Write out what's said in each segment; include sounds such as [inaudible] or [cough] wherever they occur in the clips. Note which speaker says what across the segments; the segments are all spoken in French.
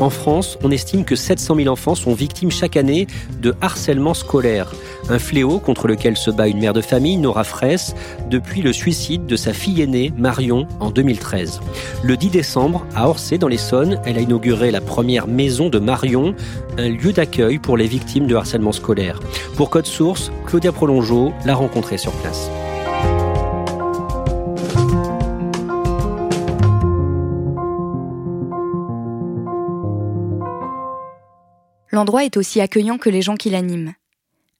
Speaker 1: En France, on estime que 700 000 enfants sont victimes chaque année de harcèlement scolaire, un fléau contre lequel se bat une mère de famille, Nora Fraisse, depuis le suicide de sa fille aînée, Marion, en 2013. Le 10 décembre, à Orsay, dans l'Essonne, elle a inauguré la première maison de Marion, un lieu d'accueil pour les victimes de harcèlement scolaire. Pour Code Source, Claudia Prolongeau l'a rencontrée sur place.
Speaker 2: L'endroit est aussi accueillant que les gens qui l'animent.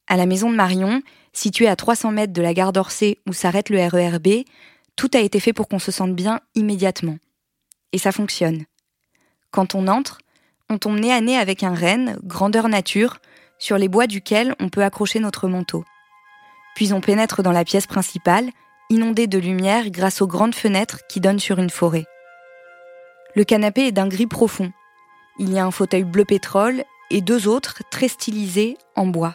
Speaker 2: À la maison de Marion, située à 300 mètres de la gare d'Orsay où s'arrête le RERB, tout a été fait pour qu'on se sente bien immédiatement. Et ça fonctionne. Quand on entre, on tombe nez à nez avec un renne, grandeur nature, sur les bois duquel on peut accrocher notre manteau. Puis on pénètre dans la pièce principale, inondée de lumière grâce aux grandes fenêtres qui donnent sur une forêt. Le canapé est d'un gris profond. Il y a un fauteuil bleu pétrole et deux autres très stylisés en bois.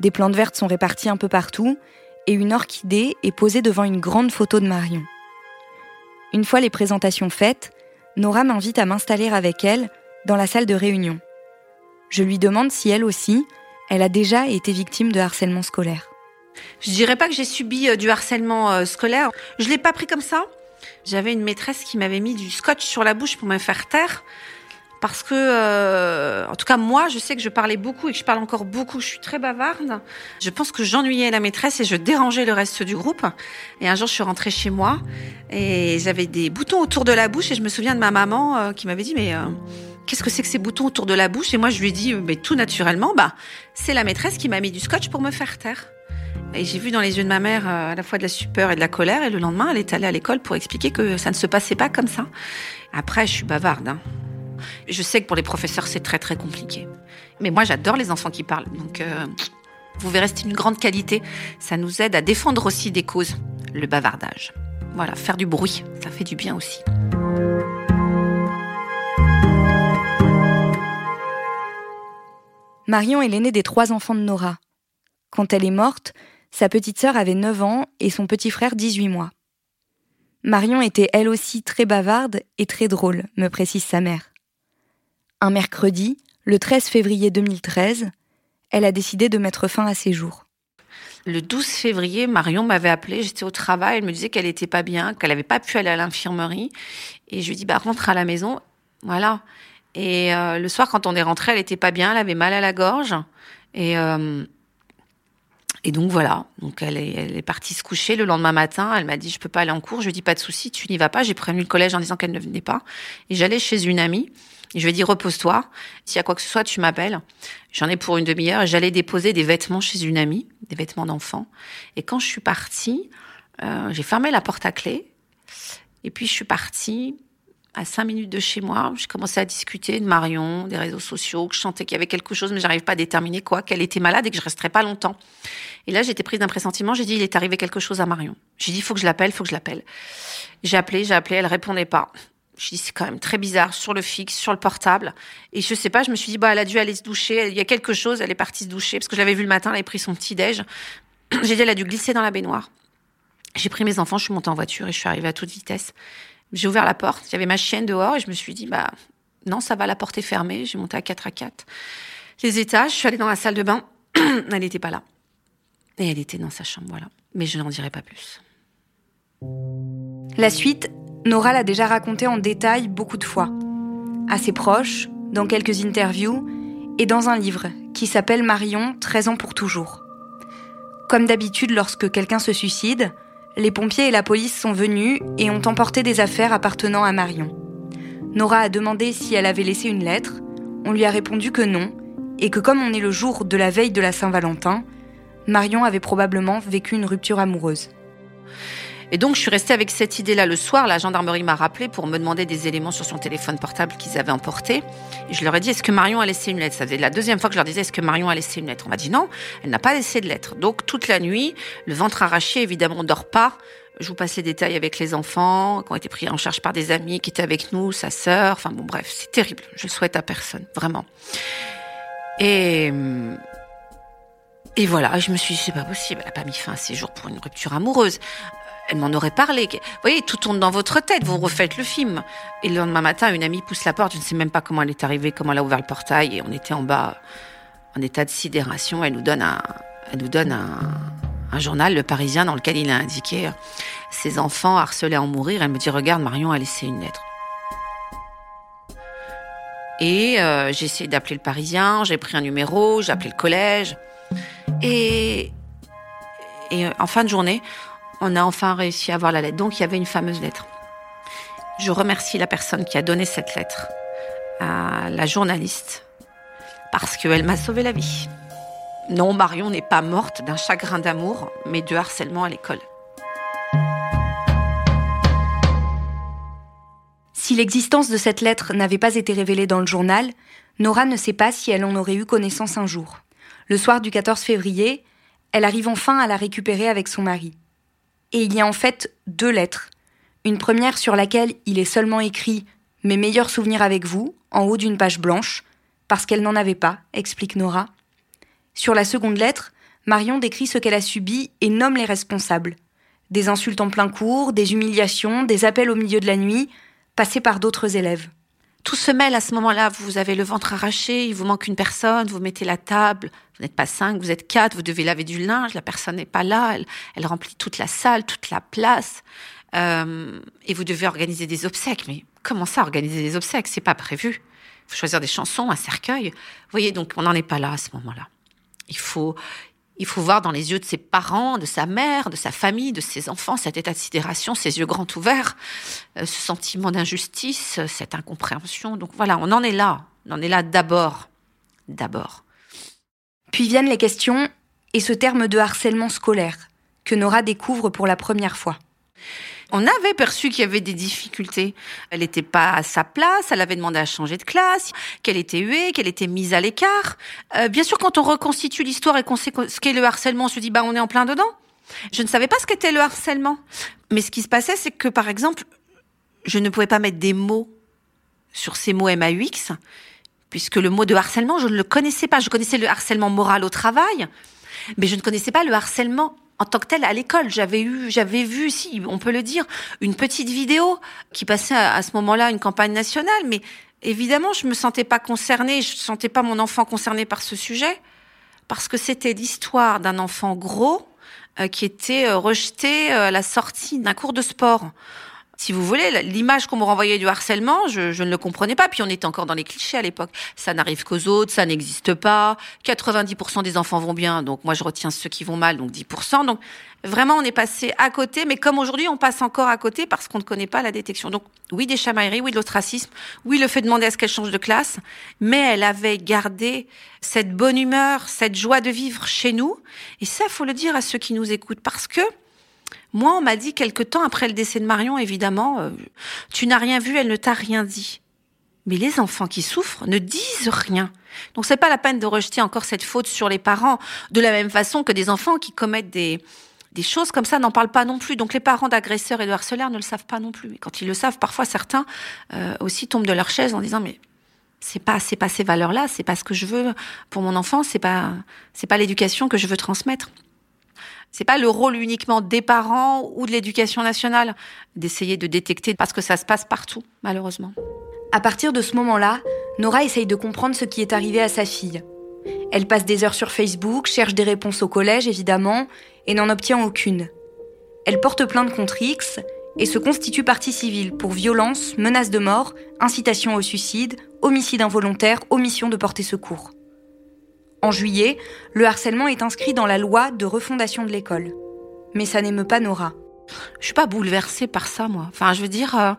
Speaker 2: Des plantes vertes sont réparties un peu partout et une orchidée est posée devant une grande photo de Marion. Une fois les présentations faites, Nora m'invite à m'installer avec elle dans la salle de réunion. Je lui demande si elle aussi, elle a déjà été victime de harcèlement scolaire.
Speaker 3: Je dirais pas que j'ai subi euh, du harcèlement euh, scolaire. Je l'ai pas pris comme ça. J'avais une maîtresse qui m'avait mis du scotch sur la bouche pour me faire taire parce que, euh, en tout cas, moi, je sais que je parlais beaucoup et que je parle encore beaucoup. Je suis très bavarde. Je pense que j'ennuyais la maîtresse et je dérangeais le reste du groupe. Et un jour, je suis rentrée chez moi et j'avais des boutons autour de la bouche et je me souviens de ma maman euh, qui m'avait dit, mais euh, qu'est-ce que c'est que ces boutons autour de la bouche? Et moi, je lui ai dit, mais tout naturellement, bah, c'est la maîtresse qui m'a mis du scotch pour me faire taire. Et j'ai vu dans les yeux de ma mère à la fois de la stupeur et de la colère. Et le lendemain, elle est allée à l'école pour expliquer que ça ne se passait pas comme ça. Après, je suis bavarde. Hein. Je sais que pour les professeurs, c'est très très compliqué. Mais moi, j'adore les enfants qui parlent. Donc, euh, vous verrez, c'est une grande qualité. Ça nous aide à défendre aussi des causes, le bavardage. Voilà, faire du bruit, ça fait du bien aussi.
Speaker 2: Marion est l'aînée des trois enfants de Nora. Quand elle est morte, sa petite sœur avait 9 ans et son petit frère 18 mois. Marion était elle aussi très bavarde et très drôle, me précise sa mère. Un mercredi, le 13 février 2013, elle a décidé de mettre fin à ses jours.
Speaker 3: Le 12 février, Marion m'avait appelé, j'étais au travail, elle me disait qu'elle n'était pas bien, qu'elle n'avait pas pu aller à l'infirmerie. Et je lui dis, bah, rentre à la maison. Voilà. Et euh, le soir, quand on est rentré, elle n'était pas bien, elle avait mal à la gorge. Et, euh, et donc voilà, donc elle est, partie se coucher le lendemain matin. Elle m'a dit je peux pas aller en cours. Je lui dit pas de souci, tu n'y vas pas. J'ai prévenu le collège en disant qu'elle ne venait pas. Et j'allais chez une amie. Je lui ai dit repose-toi. S'il y a quoi que ce soit, tu m'appelles. J'en ai pour une demi-heure. J'allais déposer des vêtements chez une amie, des vêtements d'enfant. Et quand je suis partie, euh, j'ai fermé la porte à clé. Et puis je suis partie à cinq minutes de chez moi, j'ai commencé à discuter de Marion, des réseaux sociaux, que je sentais qu'il y avait quelque chose, mais j'arrive pas à déterminer quoi, qu'elle était malade et que je resterais pas longtemps. Et là, j'étais prise d'un pressentiment. J'ai dit, il est arrivé quelque chose à Marion. J'ai dit, faut que je l'appelle, faut que je l'appelle. J'ai appelé, j'ai appelé, elle répondait pas. Je dis, c'est quand même très bizarre, sur le fixe, sur le portable. Et je sais pas, je me suis dit, bah, elle a dû aller se doucher. Il y a quelque chose, elle est partie se doucher, parce que je l'avais vu le matin, elle avait pris son petit déj. [clears throat] J'ai dit, elle a dû glisser dans la baignoire. J'ai pris mes enfants, je suis montée en voiture et je suis arrivée à toute vitesse. J'ai ouvert la porte, avait ma chienne dehors et je me suis dit, bah, non, ça va, la porte est fermée. J'ai monté à 4 à 4. Les étages, je suis allée dans la salle de bain. [clears throat] elle n'était pas là. Et elle était dans sa chambre, voilà. Mais je n'en dirai pas plus.
Speaker 2: La suite, Nora l'a déjà raconté en détail beaucoup de fois. À ses proches, dans quelques interviews et dans un livre qui s'appelle Marion, 13 ans pour toujours. Comme d'habitude lorsque quelqu'un se suicide, les pompiers et la police sont venus et ont emporté des affaires appartenant à Marion. Nora a demandé si elle avait laissé une lettre. On lui a répondu que non, et que comme on est le jour de la veille de la Saint-Valentin, Marion avait probablement vécu une rupture amoureuse.
Speaker 3: Et donc, je suis restée avec cette idée-là le soir. La gendarmerie m'a rappelé pour me demander des éléments sur son téléphone portable qu'ils avaient emporté. Et je leur ai dit, est-ce que Marion a laissé une lettre? Ça faisait la deuxième fois que je leur disais, est-ce que Marion a laissé une lettre? On m'a dit non, elle n'a pas laissé de lettre. Donc, toute la nuit, le ventre arraché, évidemment, on dort pas. Je vous passe les détails avec les enfants qui ont été pris en charge par des amis qui étaient avec nous, sa sœur. Enfin bon, bref, c'est terrible. Je le souhaite à personne, vraiment. Et et voilà, je me suis dit, c'est pas possible. Elle a pas mis fin à ses jours pour une rupture amoureuse elle m'en aurait parlé. Vous voyez, tout tourne dans votre tête, vous refaites le film. Et le lendemain matin, une amie pousse la porte, je ne sais même pas comment elle est arrivée, comment elle a ouvert le portail, et on était en bas, en état de sidération. Elle nous donne un, elle nous donne un, journal, Le Parisien, dans lequel il a indiqué ses enfants harcelés à en mourir. Elle me dit, regarde, Marion a laissé une lettre. Et euh, j'ai essayé d'appeler le Parisien, j'ai pris un numéro, j'ai appelé le collège. Et, et en fin de journée, on a enfin réussi à avoir la lettre. Donc il y avait une fameuse lettre. Je remercie la personne qui a donné cette lettre la journaliste parce qu'elle m'a sauvé la vie. Non, Marion n'est pas morte d'un chagrin d'amour, mais de harcèlement à l'école.
Speaker 2: Si l'existence de cette lettre n'avait pas été révélée dans le journal, Nora ne sait pas si elle en aurait eu connaissance un jour. Le soir du 14 février, elle arrive enfin à la récupérer avec son mari et il y a en fait deux lettres. Une première sur laquelle il est seulement écrit Mes meilleurs souvenirs avec vous, en haut d'une page blanche, parce qu'elle n'en avait pas, explique Nora. Sur la seconde lettre, Marion décrit ce qu'elle a subi et nomme les responsables. Des insultes en plein cours, des humiliations, des appels au milieu de la nuit, passés par d'autres élèves.
Speaker 3: Tout se mêle à ce moment-là. Vous avez le ventre arraché, il vous manque une personne, vous mettez la table, vous n'êtes pas cinq, vous êtes quatre, vous devez laver du linge, la personne n'est pas là, elle, remplit toute la salle, toute la place, euh, et vous devez organiser des obsèques. Mais comment ça, organiser des obsèques? C'est pas prévu. Il faut choisir des chansons, un cercueil. Vous voyez, donc on n'en est pas là à ce moment-là. Il faut, il faut voir dans les yeux de ses parents, de sa mère, de sa famille, de ses enfants, cet état de sidération, ces yeux grands ouverts, euh, ce sentiment d'injustice, cette incompréhension. Donc voilà, on en est là. On en est là d'abord. D'abord.
Speaker 2: Puis viennent les questions et ce terme de harcèlement scolaire, que Nora découvre pour la première fois.
Speaker 3: On avait perçu qu'il y avait des difficultés. Elle n'était pas à sa place, elle avait demandé à changer de classe, qu'elle était huée, qu'elle était mise à l'écart. Euh, bien sûr, quand on reconstitue l'histoire et qu'on sait ce qu'est le harcèlement, on se dit, bah, on est en plein dedans. Je ne savais pas ce qu'était le harcèlement. Mais ce qui se passait, c'est que, par exemple, je ne pouvais pas mettre des mots sur ces mots MAUX, puisque le mot de harcèlement, je ne le connaissais pas. Je connaissais le harcèlement moral au travail, mais je ne connaissais pas le harcèlement en tant que tel à l'école. J'avais eu, j'avais vu, si on peut le dire, une petite vidéo qui passait à, ce moment-là une campagne nationale, mais évidemment, je me sentais pas concernée, je sentais pas mon enfant concerné par ce sujet, parce que c'était l'histoire d'un enfant gros euh, qui était euh, rejeté euh, à la sortie d'un cours de sport si vous voulez, l'image qu'on me renvoyait du harcèlement, je, ne le comprenais pas. Puis on était encore dans les clichés à l'époque. Ça n'arrive qu'aux autres, ça n'existe pas. 90% des enfants vont bien, donc moi je retiens ceux qui vont mal, donc 10%. Donc vraiment, on est passé à côté. Mais comme aujourd'hui, on passe encore à côté parce qu'on ne connaît pas la détection. Donc oui, des chamailleries, oui, de l'ostracisme, oui, le fait de demander à ce qu'elle change de classe. Mais elle avait gardé cette bonne humeur, cette joie de vivre chez nous. Et ça, faut le dire à ceux qui nous écoutent parce que moi, on m'a dit quelque temps après le décès de Marion, évidemment, euh, tu n'as rien vu, elle ne t'a rien dit. Mais les enfants qui souffrent ne disent rien. Donc c'est pas la peine de rejeter encore cette faute sur les parents, de la même façon que des enfants qui commettent des, des choses comme ça n'en parlent pas non plus. Donc les parents d'agresseurs et de harceleurs ne le savent pas non plus. Et quand ils le savent, parfois certains euh, aussi tombent de leur chaise en disant mais c'est pas c'est pas ces valeurs-là, c'est pas ce que je veux pour mon enfant, c'est pas c'est pas l'éducation que je veux transmettre. C'est pas le rôle uniquement des parents ou de l'éducation nationale d'essayer de détecter parce que ça se passe partout, malheureusement.
Speaker 2: À partir de ce moment-là, Nora essaye de comprendre ce qui est arrivé à sa fille. Elle passe des heures sur Facebook, cherche des réponses au collège évidemment, et n'en obtient aucune. Elle porte plainte contre X et se constitue partie civile pour violence, menace de mort, incitation au suicide, homicide involontaire, omission de porter secours. En juillet, le harcèlement est inscrit dans la loi de refondation de l'école. Mais ça n'émeut pas Nora.
Speaker 3: Je suis pas bouleversée par ça, moi. Enfin, je veux dire, euh,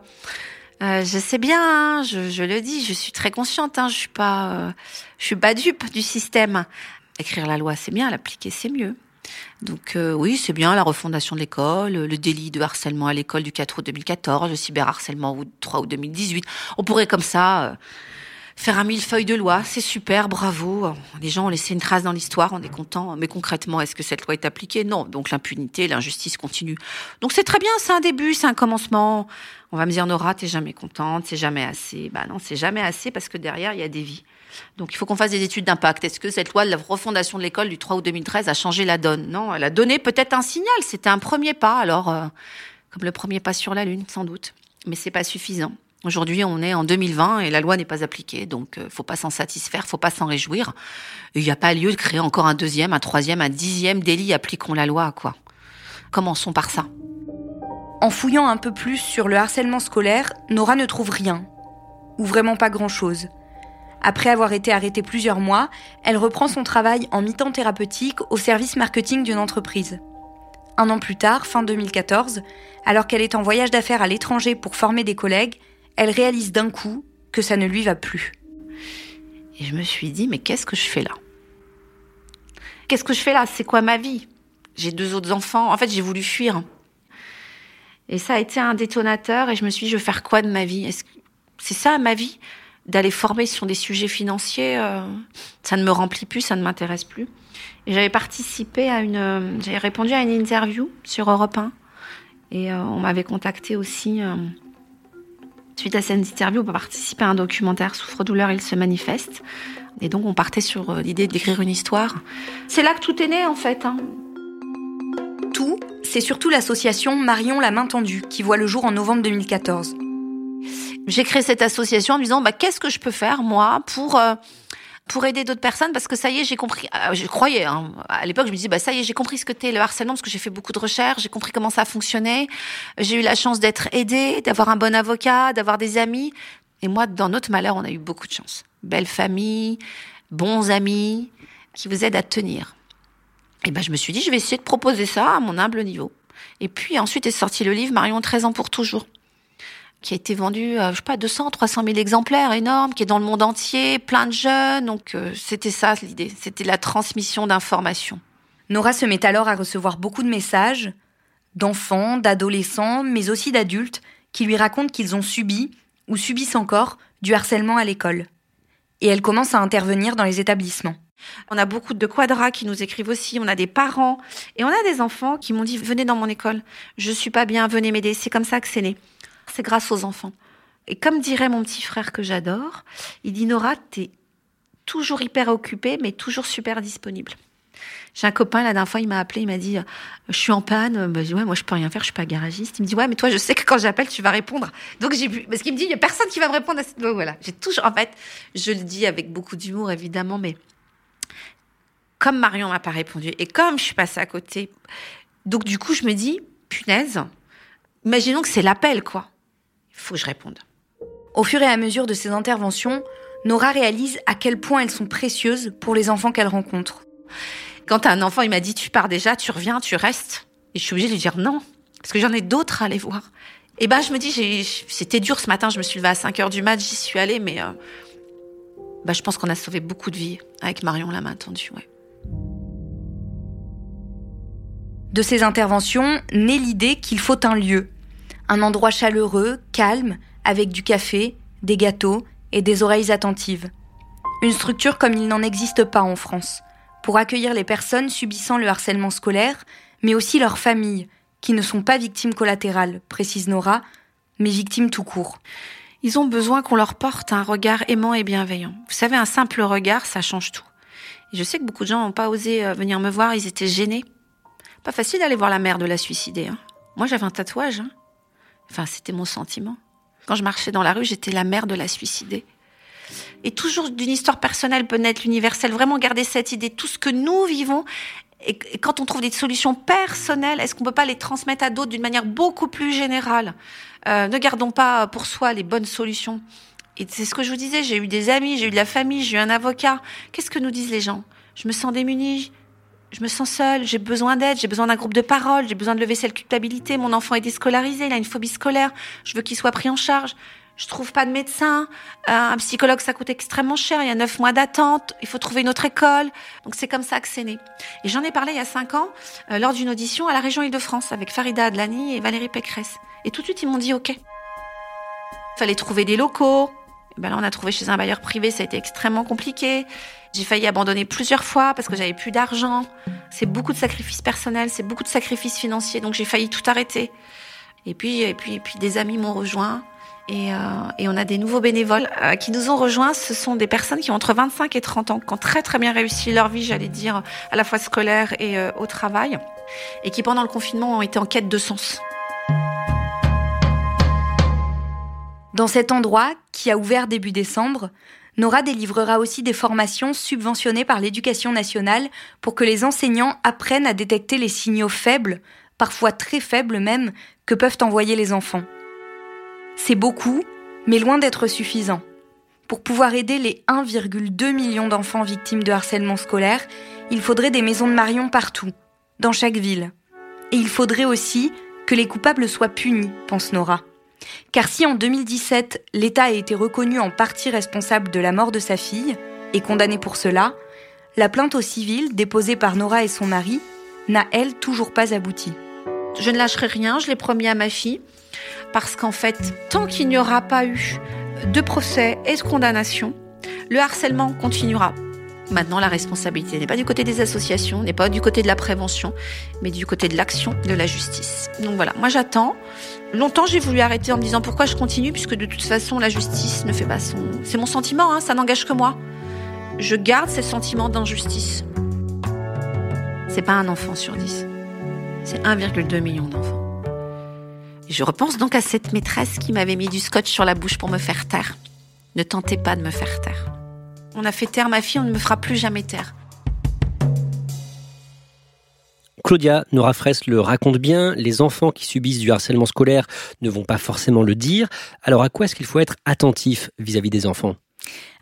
Speaker 3: Euh, je sais bien, hein, je, le dis, je suis très consciente. Hein, je suis pas, euh, je suis pas dupe du système. Écrire la loi, c'est bien, l'appliquer, c'est mieux. Donc oui, c'est bien la refondation de l'école, le délit de harcèlement à l'école du 4 août 2014, le cyberharcèlement du 3 août 2018. On pourrait comme ça faire un millefeuille de loi, c'est super, bravo. Les gens ont laissé une trace dans l'histoire, on est content. Mais concrètement, est-ce que cette loi est appliquée? Non. Donc l'impunité, l'injustice continue. Donc c'est très bien, c'est un début, c'est un commencement. On va me dire, Nora, t'es jamais contente, c'est jamais assez. Bah non, c'est jamais assez parce que derrière, il y a des vies. Donc il faut qu'on fasse des études d'impact. Est-ce que cette loi de la refondation de l'école du 3 août 2013 a changé la donne? Non, elle a donné peut-être un signal. C'était un premier pas. Alors, euh, comme le premier pas sur la Lune, sans doute. Mais c'est pas suffisant. Aujourd'hui, on est en 2020 et la loi n'est pas appliquée, donc euh, faut pas s'en satisfaire, faut pas s'en réjouir. Il n'y a pas lieu de créer encore un deuxième, un troisième, un dixième délit. Appliquons la loi, quoi. Commençons par ça.
Speaker 2: En fouillant un peu plus sur le harcèlement scolaire, Nora ne trouve rien, ou vraiment pas grand-chose. Après avoir été arrêtée plusieurs mois, elle reprend son travail en mi-temps thérapeutique au service marketing d'une entreprise. Un an plus tard, fin 2014, alors qu'elle est en voyage d'affaires à l'étranger pour former des collègues, elle réalise d'un coup que ça ne lui va plus.
Speaker 3: Et je me suis dit, mais qu'est-ce que je fais là? Qu'est-ce que je fais là? C'est quoi ma vie? J'ai deux autres enfants. En fait, j'ai voulu fuir. Et ça a été un détonateur et je me suis dit, je vais faire quoi de ma vie? C'est ça ma vie? D'aller former sur des sujets financiers, euh, ça ne me remplit plus, ça ne m'intéresse plus. Et j'avais participé à une... Euh, j'avais répondu à une interview sur Europe 1. Et euh, on m'avait contacté aussi Suite à cette interview, on peut participer à un documentaire Souffre-douleur, il se manifeste. Et donc, on partait sur euh, l'idée d'écrire une histoire. C'est là que tout est né, en fait. Hein.
Speaker 2: Tout, c'est surtout l'association Marion la main tendue, qui voit le jour en novembre 2014.
Speaker 3: J'ai créé cette association en me disant, bah, qu'est-ce que je peux faire, moi, pour... Euh, pour aider d'autres personnes parce que ça y est, j'ai compris. Euh, je croyais. Hein. À l'époque, je me disais, bah ça y est, j'ai compris ce que t'es le harcèlement parce que j'ai fait beaucoup de recherches, j'ai compris comment ça fonctionnait. J'ai eu la chance d'être aidée, d'avoir un bon avocat, d'avoir des amis. Et moi, dans notre malheur, on a eu beaucoup de chance. Belle famille, bons amis qui vous aident à tenir. Et ben, je me suis dit, je vais essayer de proposer ça à mon humble niveau. Et puis ensuite est sorti le livre Marion 13 ans pour toujours qui a été vendu, euh, je sais pas, 200, 300 000 exemplaires, énorme, qui est dans le monde entier, plein de jeunes. Donc euh, c'était ça l'idée, c'était la transmission d'informations.
Speaker 2: Nora se met alors à recevoir beaucoup de messages d'enfants, d'adolescents, mais aussi d'adultes qui lui racontent qu'ils ont subi ou subissent encore du harcèlement à l'école. Et elle commence à intervenir dans les établissements.
Speaker 3: On a beaucoup de quadras qui nous écrivent aussi, on a des parents et on a des enfants qui m'ont dit venez dans mon école, je suis pas bien, venez m'aider, c'est comme ça que c'est né c'est grâce aux enfants. Et comme dirait mon petit frère que j'adore, il dit Nora, t'es toujours hyper occupée, mais toujours super disponible. J'ai un copain, la dernière fois, il m'a appelé, il m'a dit, je suis en panne. Bah, je dis, ouais, moi, je peux rien faire, je suis pas garagiste. Il me dit, ouais, mais toi, je sais que quand j'appelle, tu vas répondre. Donc, j'ai vu, parce qu'il me dit, il y a personne qui va me répondre à cette, voilà. J'ai toujours, en fait, je le dis avec beaucoup d'humour, évidemment, mais comme Marion m'a pas répondu et comme je suis passée à côté, donc, du coup, je me dis, punaise, imaginons que c'est l'appel, quoi faut que je réponde.
Speaker 2: Au fur et à mesure de ces interventions, Nora réalise à quel point elles sont précieuses pour les enfants qu'elle rencontre.
Speaker 3: Quand un enfant il m'a dit tu pars déjà, tu reviens, tu restes, et je suis obligée de lui dire non, parce que j'en ai d'autres à aller voir. Et ben je me dis c'était dur ce matin, je me suis levée à 5 heures du mat, j'y suis allée, mais euh, bah, je pense qu'on a sauvé beaucoup de vies avec Marion la main tendue. Ouais.
Speaker 2: De ces interventions naît l'idée qu'il faut un lieu, un endroit chaleureux, calme, avec du café, des gâteaux et des oreilles attentives. Une structure comme il n'en existe pas en France, pour accueillir les personnes subissant le harcèlement scolaire, mais aussi leurs familles, qui ne sont pas victimes collatérales, précise Nora, mais victimes tout court.
Speaker 3: Ils ont besoin qu'on leur porte un regard aimant et bienveillant. Vous savez, un simple regard, ça change tout. Et je sais que beaucoup de gens n'ont pas osé euh, venir me voir, ils étaient gênés. Pas facile d'aller voir la mère de la suicider. Hein. Moi, j'avais un tatouage. Hein. Enfin, c'était mon sentiment. Quand je marchais dans la rue, j'étais la mère de la suicidée. Et toujours d'une histoire personnelle peut naître l'universel. Vraiment garder cette idée. Tout ce que nous vivons, et quand on trouve des solutions personnelles, est-ce qu'on peut pas les transmettre à d'autres d'une manière beaucoup plus générale? Euh, Ne gardons pas pour soi les bonnes solutions. Et c'est ce que je vous disais, j'ai eu des amis, j'ai eu de la famille, j'ai eu un avocat. Qu'est-ce que nous disent les gens? Je me sens démunie, je me sens seule, j'ai besoin d'aide, j'ai besoin d'un groupe de parole, j'ai besoin de lever cette culpabilité. Mon enfant est déscolarisé, il a une phobie scolaire, je veux qu'il soit pris en charge. je trouve pas de médecin. Euh, un psychologue, ça coûte extrêmement cher. Il y a neuf mois d'attente. Il faut trouver une autre école. Donc c'est comme ça que c'est né. Et j'en ai parlé il y a cinq ans euh, lors d'une audition à la région Île-de-France avec Farida Adlani et Valérie Pécresse. Et tout de suite ils m'ont dit OK. Fallait trouver des locaux. Ben là on a trouvé chez un bailleur privé. Ça a été extrêmement compliqué. J'ai failli abandonner plusieurs fois parce que j'avais plus d'argent. C'est beaucoup de sacrifices personnels, c'est beaucoup de sacrifices financiers. Donc j'ai failli tout arrêter. Et puis, et puis, et puis des amis m'ont rejoint. Et, euh, et, on a des nouveaux bénévoles euh, qui nous ont rejoints. Ce sont des personnes qui ont entre 25 et 30 ans, qui ont très très bien réussi leur vie, j'allais dire, à la fois scolaire et euh, au travail, et qui pendant le confinement ont été en quête de sens.
Speaker 2: Dans cet endroit, qui a ouvert début décembre, Nora délivrera aussi des formations subventionnées par l'éducation nationale pour que les enseignants apprennent à détecter les signaux faibles, parfois très faibles même, que peuvent envoyer les enfants. C'est beaucoup, mais loin d'être suffisant. Pour pouvoir aider les 1,2 million d'enfants victimes de harcèlement scolaire, il faudrait des maisons de Marion partout, dans chaque ville. Et il faudrait aussi que les coupables soient punis, pense Nora. Car si en 2017, l'État a été reconnu en partie responsable de la mort de sa fille, et condamné pour cela, la plainte au civil déposée par Nora et son mari n'a, elle, toujours pas abouti.
Speaker 3: Je ne lâcherai rien, je l'ai promis à ma fille parce qu'en fait, tant qu'il n'y aura pas eu de procès et de condamnation, le harcèlement continuera. Maintenant, la responsabilité n'est pas du côté des associations, n'est pas du côté de la prévention, mais du côté de l'action de la justice. Donc voilà, moi j'attends. Longtemps, j'ai voulu arrêter en me disant pourquoi je continue, puisque de toute façon, la justice ne fait pas son. C'est mon sentiment, hein, ça n'engage que moi. Je garde ce sentiment d'injustice. C'est pas un enfant sur dix. C'est 1,2 million d'enfants. Je repense donc à cette maîtresse qui m'avait mis du scotch sur la bouche pour me faire taire. Ne tentez pas de me faire taire. On a fait taire ma fille, on ne me fera plus jamais taire.
Speaker 1: Claudia Nora Fraisse le raconte bien, les enfants qui subissent du harcèlement scolaire ne vont pas forcément le dire. Alors à quoi est-ce qu'il faut être attentif vis-à-vis des enfants?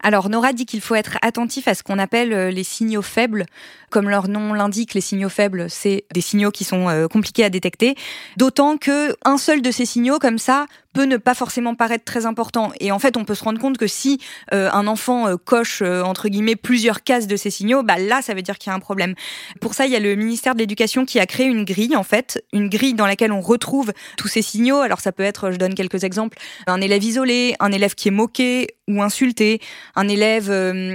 Speaker 2: Alors Nora dit qu'il faut être attentif à ce qu'on appelle euh, les signaux faibles. Comme leur nom l'indique, les signaux faibles, c'est des signaux qui sont euh, compliqués à détecter. D'autant que un seul de ces signaux comme ça peut ne pas forcément paraître très important. Et en fait, on peut se rendre compte que si euh, un enfant coche entre guillemets plusieurs cases de ces signaux, bah là, ça veut dire qu'il y a un problème. Pour ça, il y a le ministère de l'Éducation qui a créé une grille en fait, une grille dans laquelle on retrouve tous ces signaux. Alors ça peut être, je donne quelques exemples, un élève isolé, un élève qui est moqué ou insulté, un élève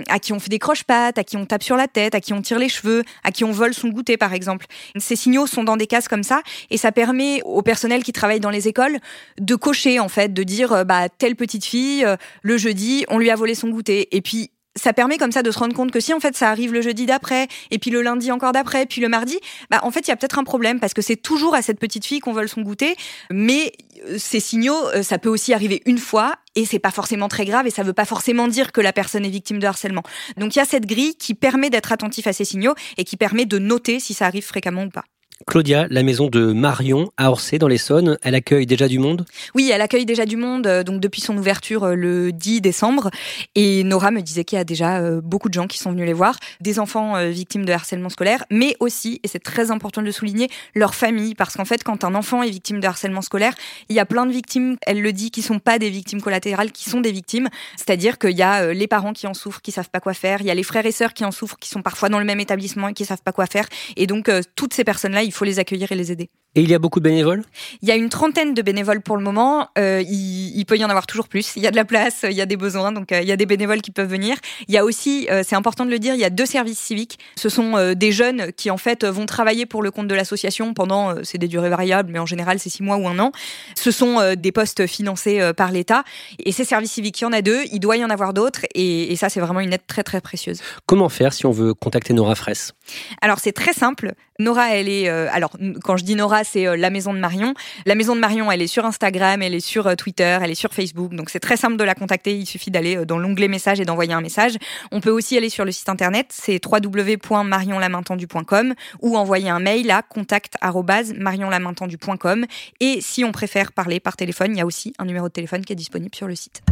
Speaker 2: à qui on fait des croche-pattes, à qui on tape sur la tête, à qui on tire les cheveux, à qui on vole son goûter par exemple. Ces signaux sont dans des cases comme ça et ça permet au personnel qui travaille dans les écoles de cocher en fait de dire euh, bah telle petite fille euh, le jeudi on lui a volé son goûter et puis ça permet comme ça de se rendre compte que si en fait ça arrive le jeudi d'après et puis le lundi encore d'après puis le mardi bah en fait il y a peut-être un problème parce que c'est toujours à cette petite fille qu'on vole son goûter mais euh, ces signaux ça peut aussi arriver une fois et c'est pas forcément très grave et ça veut pas forcément dire que la personne est victime de harcèlement. Donc il y a cette grille qui permet d'être attentif à ces signaux et qui permet de noter si ça arrive fréquemment ou pas.
Speaker 1: Claudia, la maison de Marion à Orsay dans l'Essonne, elle accueille déjà du monde?
Speaker 2: Oui, elle accueille déjà du monde euh, donc depuis son ouverture euh, le 10 décembre. Et Nora me disait qu'il y a déjà euh, beaucoup de gens qui sont venus les voir, des enfants victimes de harcèlement scolaire, mais aussi et c'est très important de le souligner, leur famille. Parce qu'en fait quand un enfant est victime de harcèlement scolaire, il y a plein de victimes, elle le dit qui sont pas des victimes collatérales, qui sont des victimes, c'est-à-dire qu'il y a les parents qui en souffrent, qui savent pas quoi faire, il y a les frères et sœurs qui en souffrent, qui sont parfois dans le même établissement et qui savent pas quoi faire. Et donc toutes ces personnes-là il faut les accueillir et les aider.
Speaker 1: Et il y a beaucoup de bénévoles?
Speaker 2: Il y a une trentaine de bénévoles pour le moment. Euh, il, peut y en avoir toujours plus. Il y a de la place, il y a des besoins, donc euh, il y a des bénévoles qui peuvent venir. Il y a aussi, euh, c'est important de le dire, il y a deux services civiques. Ce sont des jeunes qui en fait vont travailler pour le compte de l'association pendant, c'est des durées variables, mais en général c'est six mois ou un an. Ce sont des postes financés par l'État. Et ces services civiques, il y en a deux. Il doit y en avoir d'autres. Et, et ça, c'est vraiment une aide très très précieuse.
Speaker 1: Comment faire si on veut contacter Nora Fraisse?
Speaker 2: Alors c'est très simple. Nora, elle est, alors quand je dis Nora, c'est euh, la maison de Marion. La maison de Marion, elle est sur Instagram, elle est sur euh, Twitter, elle est sur Facebook. Donc c'est très simple de la contacter. Il suffit d'aller euh, dans l'onglet message et d'envoyer un message. On peut aussi aller sur le site internet, c'est www.marionlamaintendu.com ou envoyer un mail à contact@marionlamaintendu.com. Et si on préfère parler par téléphone, il y a aussi un numéro de téléphone qui est disponible sur le site.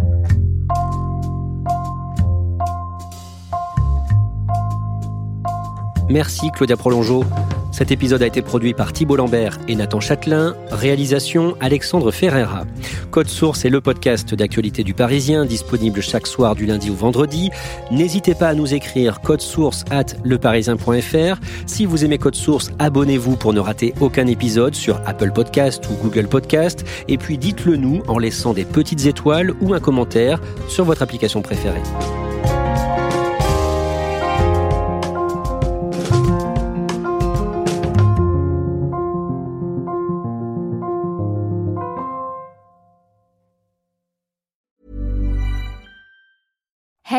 Speaker 1: Merci Claudia Prolongeau. Cet épisode a été produit par Thibault Lambert et Nathan Châtelain. Réalisation Alexandre Ferreira. Code Source est le podcast d'actualité du Parisien, disponible chaque soir du lundi au vendredi. N'hésitez pas à nous écrire code source at leparisien.fr. Si vous aimez Code Source, abonnez-vous pour ne rater aucun épisode sur Apple Podcast ou Google Podcast. Et puis dites-le nous en laissant des petites étoiles ou un commentaire sur votre application préférée.